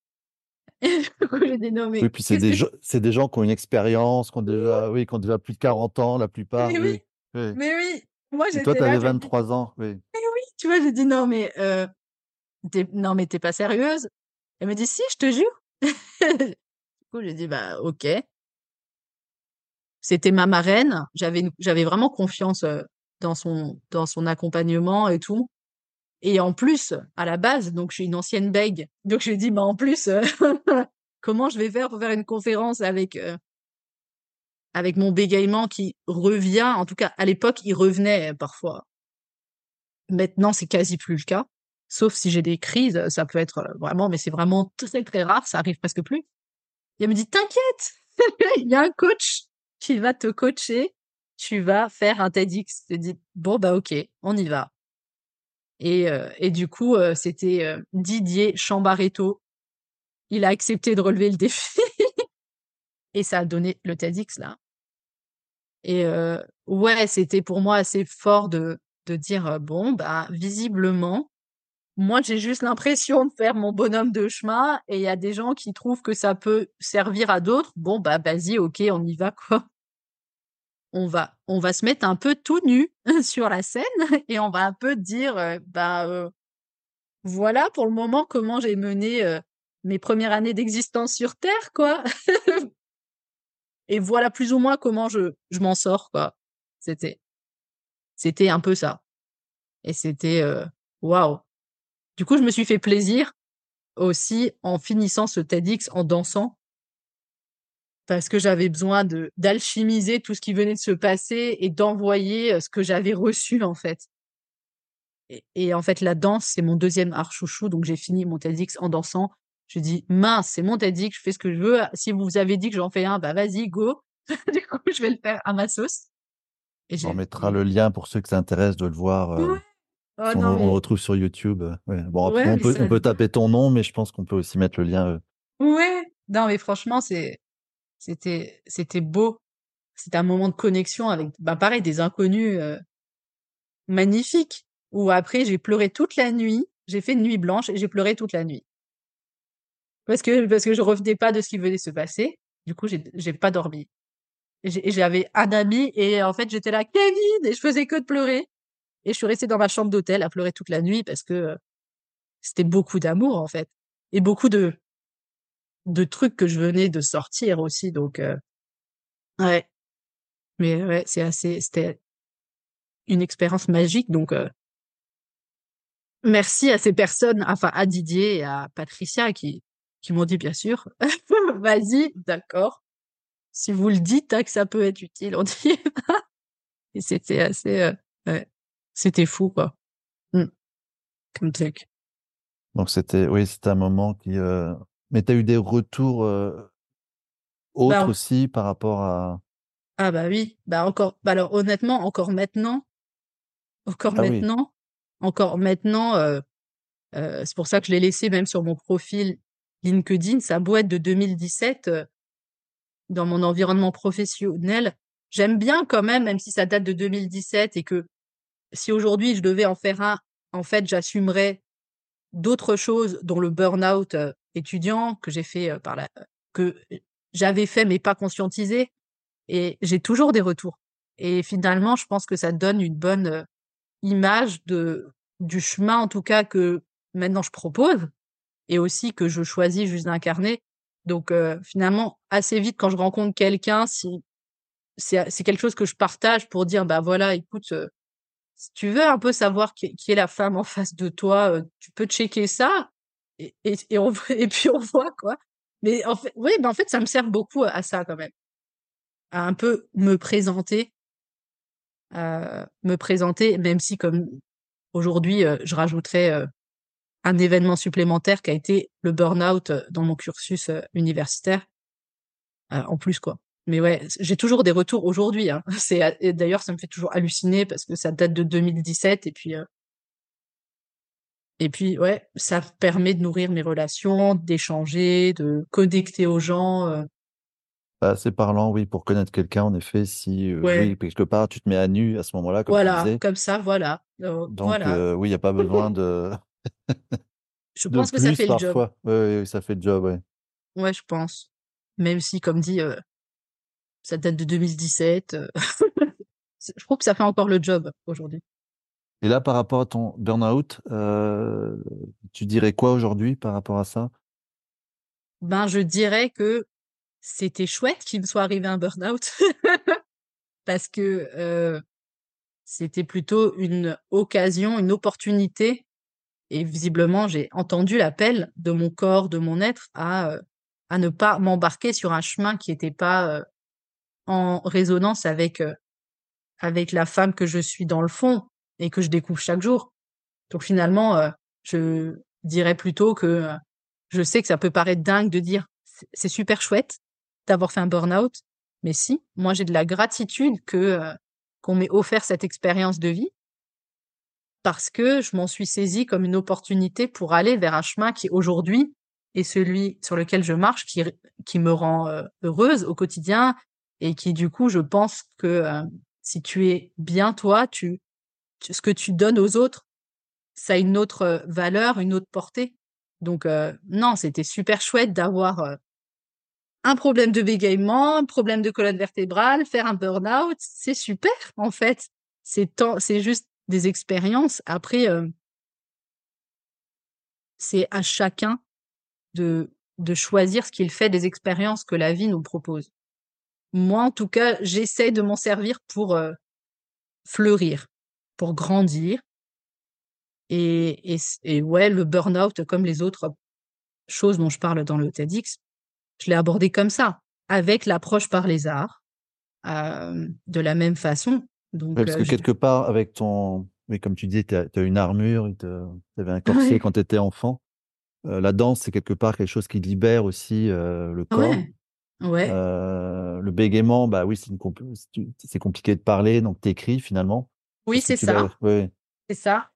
J'ai mais Oui, puis c'est des, gens, c'est des gens qui ont une expérience, qui ont déjà, oui, qui ont déjà plus de 40 ans, la plupart. Mais oui, oui. oui. mais oui, moi, Et toi, tu avais j'ai dit, 23 ans. Oui. tu vois, j'ai dit, non, mais, euh, t'es, non, mais t'es pas sérieuse? Elle me dit, si, je te jure. du coup, j'ai dit, bah, ok. C'était ma marraine. J'avais, une- j'avais vraiment confiance dans son, dans son accompagnement et tout. Et en plus, à la base, donc je suis une ancienne bègue. Donc je lui ai dit, bah en plus, euh, comment je vais faire pour faire une conférence avec euh, avec mon bégaiement qui revient. En tout cas, à l'époque, il revenait euh, parfois. Maintenant, c'est quasi plus le cas. Sauf si j'ai des crises, ça peut être euh, vraiment, mais c'est vraiment très très rare, ça arrive presque plus. Et elle me dit, t'inquiète, il y a un coach qui va te coacher, tu vas faire un TEDx. Je dis, bon, bah ok, on y va. Et, euh, et du coup, euh, c'était euh, Didier Chambaretto. Il a accepté de relever le défi. et ça a donné le TEDx, là. Et ouais, c'était pour moi assez fort de, dire, bon, bah, visiblement, moi, j'ai juste l'impression de faire mon bonhomme de chemin et il y a des gens qui trouvent que ça peut servir à d'autres. Bon, bah, vas-y, ok, on y va, quoi. On va, se mettre un peu tout nu sur la scène et on va un peu dire, bah, voilà pour le moment comment j'ai mené mes premières années d'existence sur Terre, quoi. et voilà plus ou moins comment je, je m'en sors, quoi. C'était, c'était un peu ça. Et c'était, euh, waouh. Du coup, je me suis fait plaisir aussi en finissant ce TEDx en dansant parce que j'avais besoin de d'alchimiser tout ce qui venait de se passer et d'envoyer euh, ce que j'avais reçu en fait. Et, et en fait, la danse, c'est mon deuxième art chouchou, donc j'ai fini mon TEDx en dansant. Je dis mince, c'est mon TEDx, je fais ce que je veux. Si vous avez dit que j'en fais un, bah vas-y, go. du coup, je vais le faire à ma sauce. Et On mettra le lien pour ceux que ça intéresse de le voir. euh, Ouais. Oh on, non, on le retrouve sur YouTube. euh, ouais. Bon, après, Ouais, on peut, ça- on peut taper ton nom, mais je pense qu'on peut aussi mettre le lien. euh. Ouais. Non, mais franchement, c'est, c'était, c'était beau. C'était un moment de connexion avec, bah, pareil, des inconnus euh, magnifiques. Où après, j'ai pleuré toute la nuit. J'ai fait une nuit blanche et j'ai pleuré toute la nuit. Parce que, parce que je revenais pas de ce qui venait se passer. Du coup, j'ai, j'ai pas dormi. J'avais un ami et en fait, j'étais là, Kevin, et je faisais que de pleurer. Et je suis restée dans ma chambre d'hôtel à pleurer toute la nuit parce que euh, c'était beaucoup d'amour, en fait. Et beaucoup de, de trucs que je venais de sortir aussi. Donc, euh, Ouais. Mais ouais, c'est assez c'était une expérience magique donc heu merci à ces personnes, enfin à Didier et à Patricia qui qui m'ont dit: «Bien sûr, vas-y, d'accord. Si vous le dites, hein, que ça peut être utile, on va» et c'était assez, ouais, c'était fou, quoi. Mmh. Comme truc. Donc c'était oui, c'était un moment qui, heu mais tu as eu des retours, autres Bah aussi par rapport à Ah bah oui, bah encore bah alors honnêtement, encore maintenant encore ah oui, maintenant encore maintenant, heu, c'est pour ça que je l'ai laissé même sur mon profil LinkedIn, ça a beau être de 2017, heu, dans mon environnement professionnel, j'aime bien quand même, même si ça date de 2017 et que si aujourd'hui je devais en faire un, en fait, j'assumerais d'autres choses dont le burn-out, heu, étudiant que j'ai fait, heu, par la que j'avais fait mais pas conscientisé et j'ai toujours des retours. Et finalement, je pense que ça donne une bonne, image de du chemin en tout cas que maintenant je propose et aussi que je choisis juste d'incarner. Donc heu, finalement, assez vite quand je rencontre quelqu'un, si c'est c'est quelque chose que je partage pour dire: «Bah, voilà, écoute, heu, si tu veux un peu savoir qui est la femme en face de toi, tu peux checker ça et et et puis on voit quoi». Mais en fait oui, en fait, ça me sert beaucoup à ça quand même, à un peu me présenter, me présenter même si comme aujourd'hui, je rajouterais, un événement supplémentaire qui a été le burn-out, heu, dans mon cursus, heu, universitaire, heu, en plus quoi. Mais ouais, j'ai toujours des retours aujourd'hui, hein. C'est d'ailleurs ça me fait toujours halluciner parce que ça date de 2017 et puis, et puis ouais, ça permet de nourrir mes relations, d'échanger, de connecter aux gens, heu, bah, c'est parlant, oui, pour connaître quelqu'un en effet si, heu, ouais, oui, quelque part tu te mets à nu à ce moment-là comme tu voilà, disais, comme ça, voilà, heu, donc voilà. oui, il y a pas besoin de Je de pense que ça fait le job. Oui, oui, ça fait le job, ouais. Ouais, je pense. Même si comme dit, heu, ça date de 2017, heu, c'est je trouve que ça fait encore le job aujourd'hui. Et là, par rapport à ton burn-out, heu, tu dirais quoi aujourd'hui par rapport à ça? Ben, je dirais que c'était chouette qu'il me soit arrivé un burn-out parce que, c'était plutôt une occasion, une opportunité et visiblement j'ai entendu l'appel de mon corps, de mon être à, heu, à ne pas m'embarquer sur un chemin qui était pas, heu, en résonance avec, heu, avec la femme que je suis dans le fond et que je découvre chaque jour. Donc finalement, je dirais plutôt que, je sais que ça peut paraître dingue de dire: «C'est super chouette d'avoir fait un burn-out», mais si, moi j'ai de la gratitude que, qu'on m'ait offert cette expérience de vie parce que je m'en suis saisie comme une opportunité pour aller vers un chemin qui aujourd'hui est celui sur lequel je marche, qui qui me rend, heu, heureuse au quotidien et qui du coup je pense que, si tu es bien toi, tu ce que tu donnes aux autres ça a une autre, valeur, une autre portée. Donc non, c'était super chouette d'avoir, un problème de bégaiement, un problème de colonne vertébrale, faire un burn-out, c'est super en fait. C'est c'est juste des expériences. Après, heu, c'est à chacun de de choisir ce qu'il fait des expériences que la vie nous propose. Moi, en tout cas, j'essaie de m'en servir pour, heu, fleurir, pour grandir et et et ouais, le burn-out comme les autres choses dont je parle dans le TEDx, Je l'ai abordé comme ça, avec l'approche par les arts, hem, de la même façon. Ouais, parce heu, que je quelque part avec ton oui, comme tu disais, tu as une armure, tu avais un corset ouais, quand tu étais enfant. Heu, la danse, c'est quelque part quelque chose qui libère aussi, heu, le corps. ouais, ouais, le bégaiement, bah, oui, c'est compl compliqué de parler, donc tu écris finalement. oui, c'est ça, ouais, c'est ça.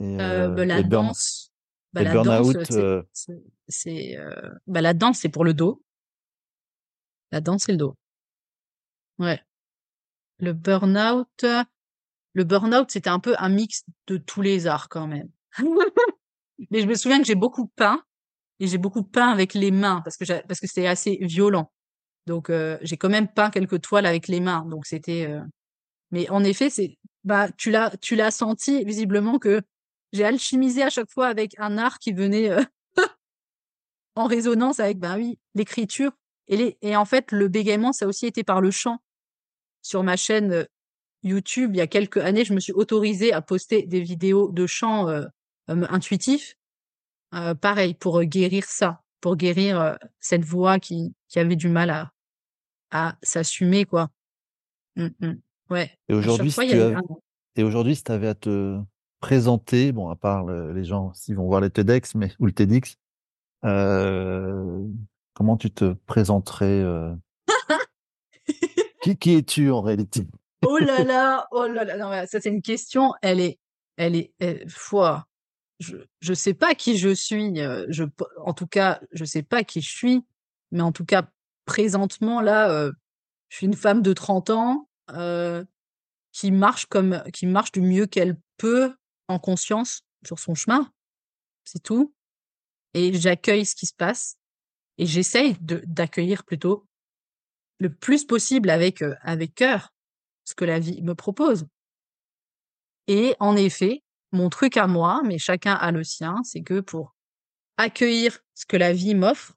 et bah, la et burn danse bah, et la danse, burn-out, c'est bah, la danse, c'est pour le dos. La danse, c'est le dos. Ouais. Le burn-out, le burn-out, c'était un peu un mix de tous les arts quand même. Mais je me souviens que j'ai beaucoup peint et j'ai beaucoup peint avec les mains parce que parce que c'était assez violent. Donc heu, j'ai quand même peint quelques toiles avec les mains, donc c'était, heu mais en effet, c'est bah, tu l'as tu l'as senti visiblement que j'ai alchimisé à chaque fois avec un art qui venait, heu, en résonance avec, bah, oui, l'écriture Et, les, et en fait, le bégaiement, ça a aussi été par le chant. Sur ma chaîne YouTube, il y a quelques années, je me suis autorisée à poster des vidéos de chant euh, intuitif. Euh, pareil, pour guérir ça, pour guérir cette voix qui, qui avait du mal à, à s'assumer, quoi. Mmh, mmh. Ouais. Et aujourd'hui, si, tu Et aujourd'hui, si tu avais à te présenter, bon, à part les gens s'ils vont voir les TEDx, mais ou le TEDx, comment tu te présenterais? Qui, es-tu en réalité? Oh là là, oh là là, non, ça c'est une question, elle est, elle est, elle, je je sais pas qui je suis, euh, je en tout cas, je sais pas qui je suis, mais en tout cas présentement là, euh, je suis une femme de 30 ans euh, qui marche comme qui marche du mieux qu'elle peut en conscience sur son chemin, c'est tout. Et j'accueille ce qui se passe. Et j'essaye d'accueillir plutôt le plus possible avec avec cœur ce que la vie me propose. Et en effet, mon truc à moi, mais chacun a le sien, c'est que pour accueillir ce que la vie m'offre,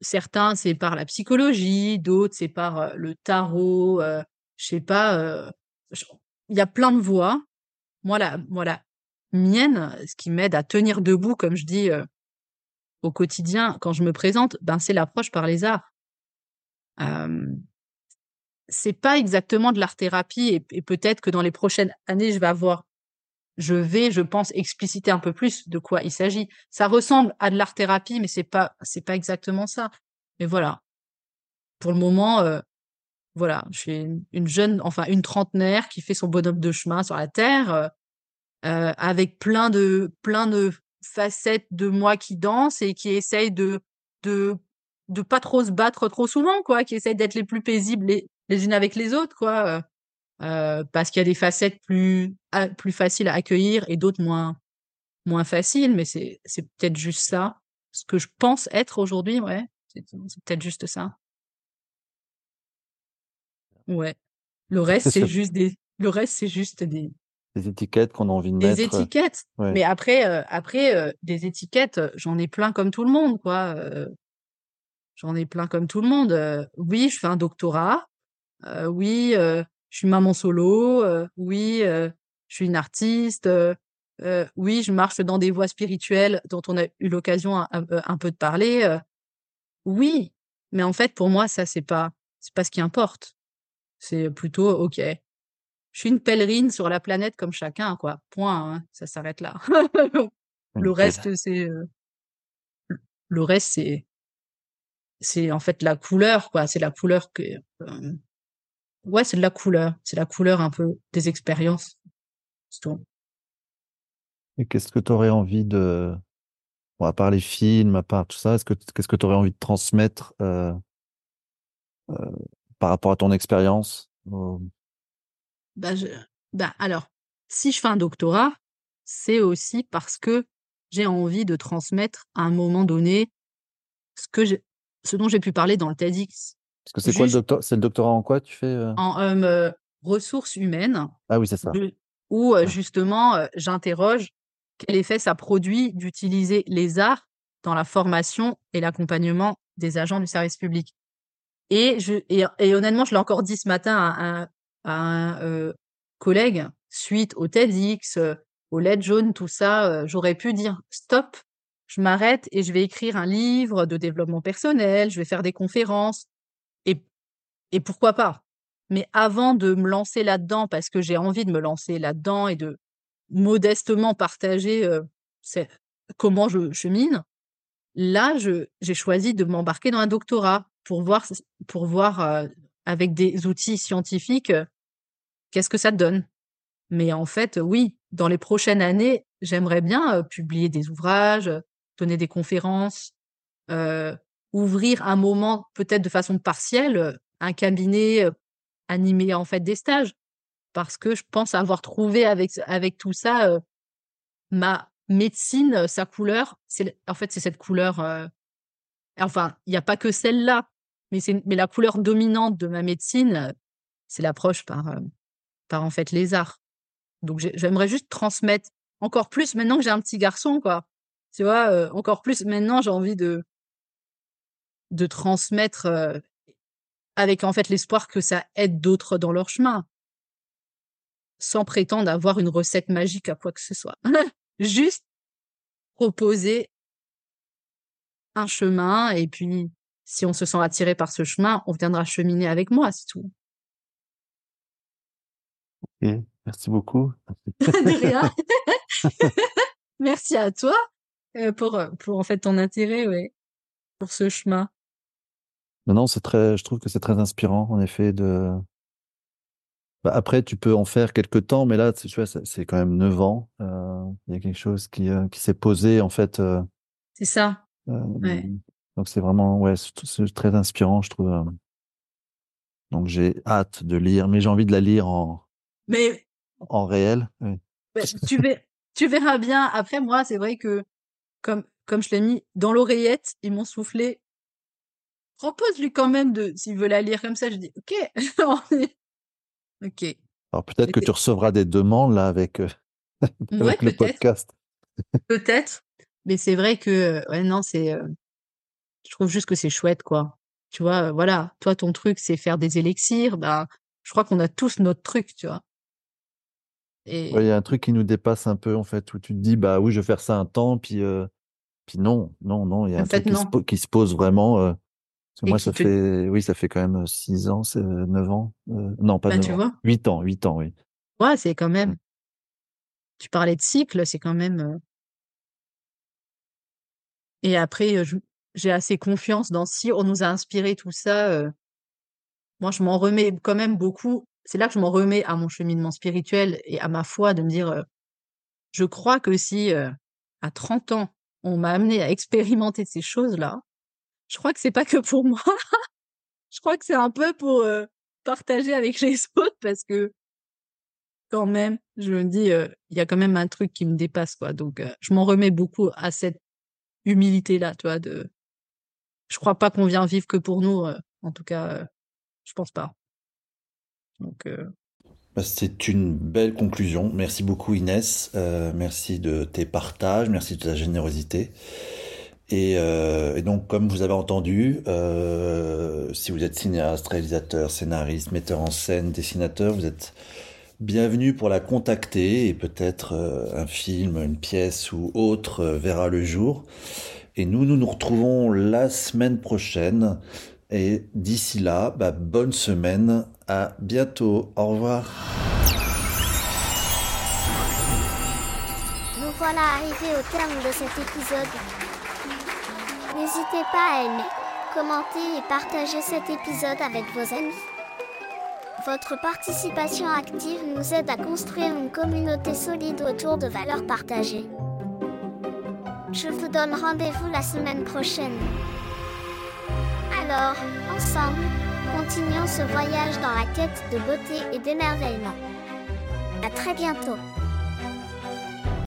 certains c'est par la psychologie, d'autres c'est par le tarot, euh, je sais pas, il y a plein de voies. Moi la, moi, la mienne, ce qui m'aide à tenir debout, comme je dis au quotidien quand je me présente, ben c'est l'approche par les arts. C'est pas exactement de l'art thérapie et, peut-être que dans les prochaines années je vais avoir je vais, je pense, expliciter un peu plus de quoi il s'agit. Ça ressemble à de l'art thérapie, mais c'est pas, c'est pas exactement ça. Mais voilà. Pour le moment, voilà, je suis une, jeune, enfin une trentenaire qui fait son bonhomme de chemin sur la terre, avec plein de, plein de facettes de moi qui danse et qui essaye de, de, de pas trop se battre trop souvent, quoi, qui essaye d'être les plus paisibles les, les unes avec les autres, quoi. Euh, parce qu'il y a des facettes plus plus faciles à accueillir et d'autres moins moins faciles mais c'est c'est peut-être juste ça. Ce que je pense être aujourd'hui ouais c'est peut-être juste ça. Ouais. Le reste c'est juste des le reste c'est juste des des étiquettes qu'on a envie de des mettre des étiquettes. mais après euh, après euh, des étiquettes j'en ai plein comme tout le monde quoi j'en ai plein comme tout le monde oui je fais un doctorat oui je suis maman solo, euh, oui, euh, je suis une artiste, euh, oui, je marche dans des voies spirituelles dont on a eu l'occasion un, peu de parler. oui, mais en fait, pour moi, ça, c'est pas, c'est pas ce qui importe. C'est plutôt, ok, je suis une pèlerine sur la planète comme chacun, quoi. Point, hein, ça s'arrête là. le reste, c'est, le reste, c'est, c'est en fait la couleur, quoi. C'est la couleur que, Ouais, c'est de la couleur. C'est la couleur un peu des expériences. Et qu'est-ce que tu aurais envie de, bon, à part les films, à part tout ça, est-ce que qu'est-ce que tu aurais envie de transmettre euh, euh, par rapport à ton expérience bah, je... bah, alors, si je fais un doctorat, c'est aussi parce que j'ai envie de transmettre à un moment donné ce que ce dont j'ai pu parler dans le TEDx. Parce que c'est quoi le doctorat C'est le doctorat en quoi tu fais euh? En euh, ressources humaines. Ah oui, c'est ça. Où euh, justement, j'interroge quel effet ça produit d'utiliser les arts dans la formation et l'accompagnement des agents du service public. Et, je, et, honnêtement, je l'ai encore dit ce matin à, un collègue, suite au TEDx, au LED jaune, tout ça, j'aurais pu dire stop, je m'arrête et je vais écrire un livre de développement personnel, je vais faire des conférences, et pourquoi pas Mais avant de me lancer là-dedans, parce que j'ai envie de me lancer là-dedans et de modestement partager comment je chemine, là, j'ai choisi de m'embarquer dans un doctorat pour voir, pour voir avec des outils scientifiques qu'est-ce que ça donne. Mais en fait, oui, dans les prochaines années, j'aimerais bien publier des ouvrages, donner des conférences, ouvrir un moment peut-être de façon partielle un cabinet animé en fait des stages. Parce que je pense avoir trouvé avec avec tout ça ma médecine sa couleur. C'est en fait c'est cette couleur enfin il n'y a pas que celle-là mais c'est mais la couleur dominante de ma médecine c'est l'approche par par en fait les arts. Donc j'aimerais juste transmettre encore plus maintenant que j'ai un petit garçon quoi tu vois encore plus maintenant j'ai envie de de transmettre euh, avec en fait l'espoir que ça aide d'autres dans leur chemin, sans prétendre avoir une recette magique à quoi que ce soit. Juste proposer un chemin et puis si on se sent attiré par ce chemin, on viendra cheminer avec moi, c'est tout. Ok, merci beaucoup. De rien. Merci à toi euh, pour, euh, pour en fait ton intérêt, ouais, pour ce chemin. Non, non, c'est très, je trouve que c'est très inspirant, en effet, de. Bah, après, tu peux en faire quelques temps, mais là, tu vois, c'est quand même neuf ans. Euh, il y a quelque chose qui, euh, qui s'est posé, en fait. C'est ça. Ouais. donc, c'est vraiment, ouais, c'est très inspirant, je trouve. Donc, j'ai hâte de lire, mais j'ai envie de la lire en, Mais en réel. oui. bah, tu, ver- tu verras bien. Après, moi, c'est vrai que comme, comme je l'ai mis dans l'oreillette, ils m'ont soufflé. Propose-lui quand même de, s'il veut la lire comme ça, je dis, ok. ok. Alors, peut-être que tu recevras des demandes, là, avec, euh, Ouais, avec le podcast. Peut-être. Mais c'est vrai que, euh, ouais, non, c'est, euh, je trouve juste que c'est chouette, quoi. Tu vois, euh, voilà. Toi, ton truc, c'est faire des élixirs. Ben, je crois qu'on a tous notre truc, tu vois. Et Ouais, il y a un truc qui nous dépasse un peu, en fait, où tu te dis, bah oui, je vais faire ça un temps, puis, euh, puis non, non, non, il y a en un fait, truc qui se, qui pose vraiment. euh, parce moi, ça te, fait, oui, ça fait quand même six ans, c'est neuf ans. euh, non, pas ben, neuf tu ans. vois. Huit ans, huit ans, oui. Ouais, c'est quand Mm. même, tu parlais de cycle, c'est quand même, euh, et après, euh, j'ai assez confiance dans si on nous a inspiré tout ça, euh, moi, je m'en remets quand même beaucoup. C'est là que je m'en remets à mon cheminement spirituel et à ma foi de me dire, euh, je crois que si, euh, à 30 ans, on m'a amené à expérimenter ces choses-là, je crois que c'est pas que pour moi. Je crois que c'est un peu pour, euh, partager avec les autres parce que quand même, je me dis, euh, il y a quand même un truc qui me dépasse, quoi. Donc, euh, je m'en remets beaucoup à cette humilité-là, tu vois, de, je crois pas qu'on vient vivre que pour nous, en tout cas, je pense pas. Donc, C'est une belle conclusion. Merci beaucoup Inès. Euh, merci de tes partages, merci de ta générosité. Et, euh, donc, comme vous avez entendu, euh, si vous êtes cinéaste, réalisateur, scénariste, metteur en scène, dessinateur, vous êtes bienvenu pour la contacter et peut-être un film, une pièce ou autre verra le jour. Et nous, nous nous retrouvons la semaine prochaine. Et d'ici là, bah, bonne semaine. À bientôt. Au revoir. Nous voilà arrivés au terme de cet épisode. N'hésitez pas à aimer, commenter et partager cet épisode avec vos amis. Votre participation active nous aide à construire une communauté solide autour de valeurs partagées. Je vous donne rendez-vous la semaine prochaine. Alors, ensemble, continuons ce voyage dans la quête de beauté et d'émerveillement. À très bientôt.